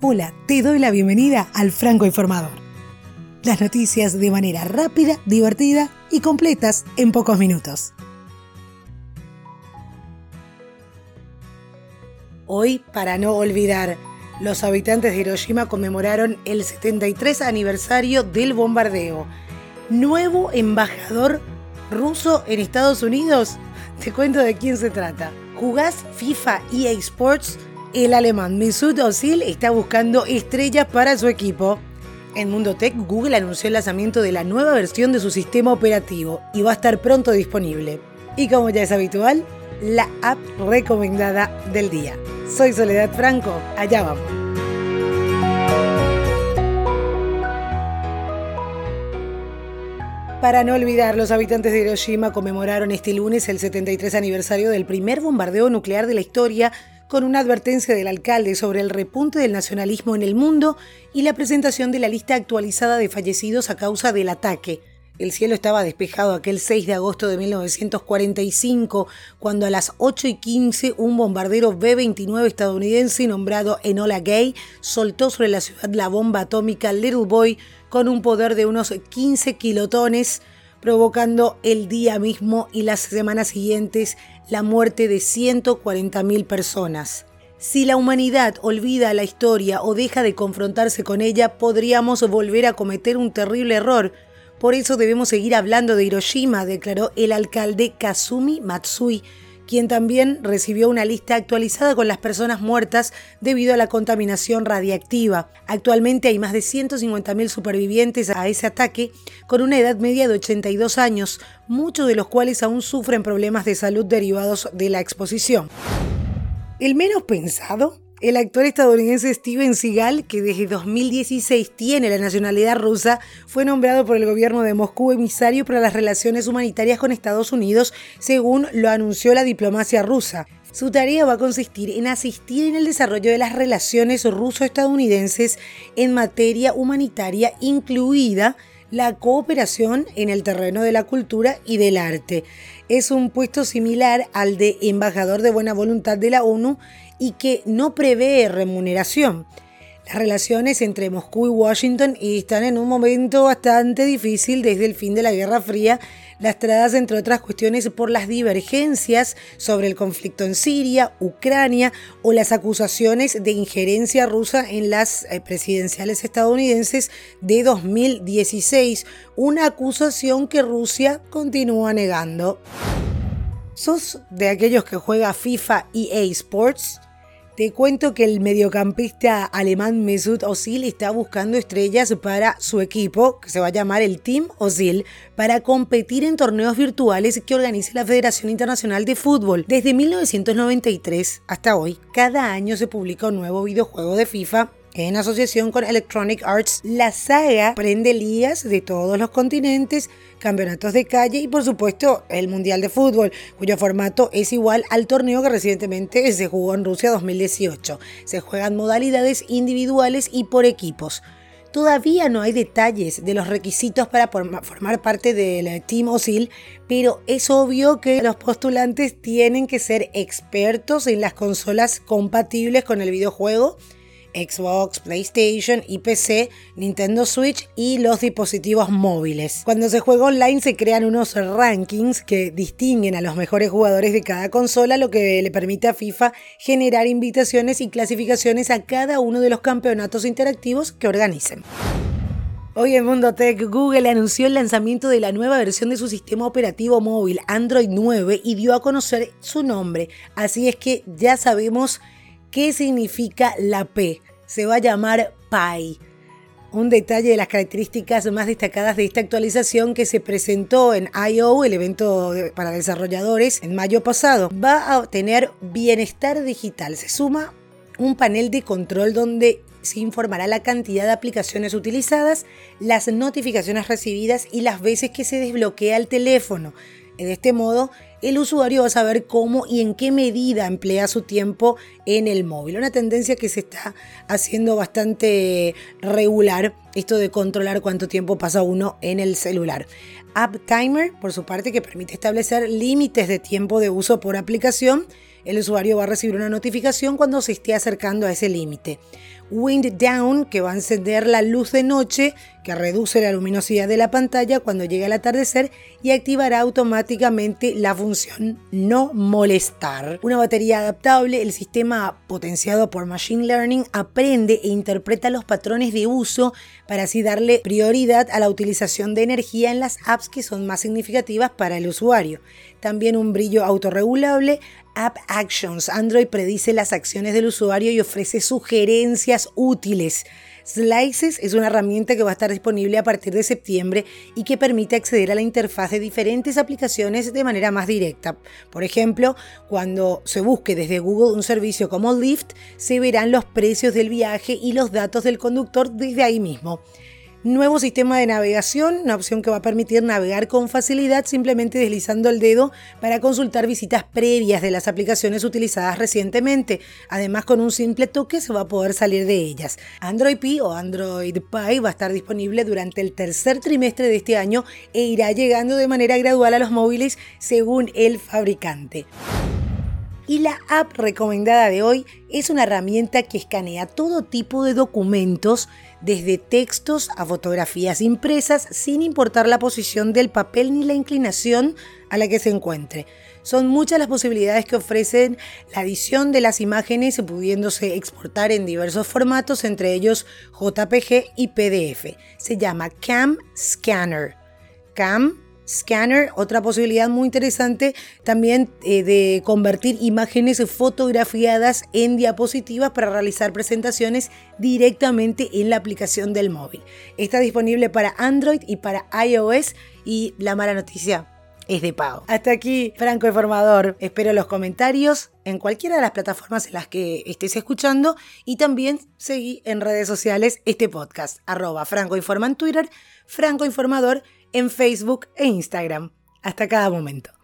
Hola, te doy la bienvenida al Franco Informador. Las noticias de manera rápida, divertida y completas en pocos minutos. Hoy, para no olvidar, los habitantes de Hiroshima conmemoraron el 73 aniversario del bombardeo. Nuevo embajador ruso en Estados Unidos. Te cuento de quién se trata. ¿Jugás FIFA EA Sports? El alemán Mesut Özil está buscando estrellas para su equipo. En Mundo Tech, Google anunció el lanzamiento de la nueva versión de su sistema operativo y va a estar pronto disponible. Y como ya es habitual, la app recomendada del día. Soy Soledad Franco, allá vamos. Para no olvidar, los habitantes de Hiroshima conmemoraron este lunes el 73 aniversario del primer bombardeo nuclear de la historia con una advertencia del alcalde sobre el repunte del nacionalismo en el mundo y la presentación de la lista actualizada de fallecidos a causa del ataque. El cielo estaba despejado aquel 6 de agosto de 1945, cuando a las 8 y 15 un bombardero B-29 estadounidense nombrado Enola Gay soltó sobre la ciudad la bomba atómica Little Boy con un poder de unos 15 kilotones, provocando el día mismo y las semanas siguientes la muerte de 140.000 personas. Si la humanidad olvida la historia o deja de confrontarse con ella, podríamos volver a cometer un terrible error, por eso debemos seguir hablando de Hiroshima, declaró el alcalde Kazumi Matsui, quien también recibió una lista actualizada con las personas muertas debido a la contaminación radiactiva. Actualmente hay más de 150.000 supervivientes a ese ataque, con una edad media de 82 años, muchos de los cuales aún sufren problemas de salud derivados de la exposición. El menos pensado el actor estadounidense Steven Seagal, que desde 2016 tiene la nacionalidad rusa, fue nombrado por el gobierno de Moscú emisario para las relaciones humanitarias con Estados Unidos, según lo anunció la diplomacia rusa. Su tarea va a consistir en asistir en el desarrollo de las relaciones ruso-estadounidenses en materia humanitaria, incluida la cooperación en el terreno de la cultura y del arte. Es un puesto similar al de embajador de buena voluntad de la ONU y que no prevé remuneración. Las relaciones entre Moscú y Washington están en un momento bastante difícil desde el fin de la Guerra Fría, lastradas entre otras cuestiones por las divergencias sobre el conflicto en Siria, Ucrania o las acusaciones de injerencia rusa en las eh, presidenciales estadounidenses de 2016, una acusación que Rusia continúa negando. ¿Sos de aquellos que juega FIFA EA Sports? Te cuento que el mediocampista alemán Mesut Özil está buscando estrellas para su equipo, que se va a llamar el Team Özil, para competir en torneos virtuales que organiza la Federación Internacional de Fútbol. Desde 1993 hasta hoy, cada año se publica un nuevo videojuego de FIFA en asociación con Electronic Arts, la saga prende ligas de todos los continentes, campeonatos de calle y por supuesto el Mundial de Fútbol, cuyo formato es igual al torneo que recientemente se jugó en Rusia 2018. Se juegan modalidades individuales y por equipos. Todavía no hay detalles de los requisitos para formar parte del Team OSIL, pero es obvio que los postulantes tienen que ser expertos en las consolas compatibles con el videojuego Xbox, PlayStation y PC, Nintendo Switch y los dispositivos móviles. Cuando se juega online se crean unos rankings que distinguen a los mejores jugadores de cada consola, lo que le permite a FIFA generar invitaciones y clasificaciones a cada uno de los campeonatos interactivos que organicen. Hoy en Mundo Tech, Google anunció el lanzamiento de la nueva versión de su sistema operativo móvil Android 9 y dio a conocer su nombre. Así es que ya sabemos qué significa la P se va a llamar Pi. Un detalle de las características más destacadas de esta actualización que se presentó en I.O., el evento para desarrolladores, en mayo pasado, va a tener bienestar digital. Se suma un panel de control donde se informará la cantidad de aplicaciones utilizadas, las notificaciones recibidas y las veces que se desbloquea el teléfono. De este modo, el usuario va a saber cómo y en qué medida emplea su tiempo en el móvil. Una tendencia que se está haciendo bastante regular, esto de controlar cuánto tiempo pasa uno en el celular. App Timer, por su parte, que permite establecer límites de tiempo de uso por aplicación. El usuario va a recibir una notificación cuando se esté acercando a ese límite. Wind Down, que va a encender la luz de noche, que reduce la luminosidad de la pantalla cuando llegue el atardecer y activará automáticamente la función no molestar. Una batería adaptable, el sistema potenciado por Machine Learning aprende e interpreta los patrones de uso para así darle prioridad a la utilización de energía en las apps que son más significativas para el usuario. También un brillo autorregulable, App Actions. Android predice las acciones del usuario y ofrece sugerencias útiles. Slices es una herramienta que va a estar disponible a partir de septiembre y que permite acceder a la interfaz de diferentes aplicaciones de manera más directa. Por ejemplo, cuando se busque desde Google un servicio como Lyft, se verán los precios del viaje y los datos del conductor desde ahí mismo. Nuevo sistema de navegación, una opción que va a permitir navegar con facilidad simplemente deslizando el dedo para consultar visitas previas de las aplicaciones utilizadas recientemente. Además, con un simple toque se va a poder salir de ellas. Android P o Android Pie va a estar disponible durante el tercer trimestre de este año e irá llegando de manera gradual a los móviles según el fabricante. Y la app recomendada de hoy es una herramienta que escanea todo tipo de documentos, desde textos a fotografías impresas, sin importar la posición del papel ni la inclinación a la que se encuentre. Son muchas las posibilidades que ofrecen la edición de las imágenes pudiéndose exportar en diversos formatos, entre ellos JPG y PDF. Se llama Cam Scanner. Cam Scanner, otra posibilidad muy interesante también eh, de convertir imágenes fotografiadas en diapositivas para realizar presentaciones directamente en la aplicación del móvil. Está disponible para Android y para iOS y la mala noticia es de pago. Hasta aquí, Franco Informador. Espero los comentarios en cualquiera de las plataformas en las que estés escuchando y también seguí en redes sociales este podcast, arroba Franco Informa en Twitter, Franco Informador en Facebook e Instagram. Hasta cada momento.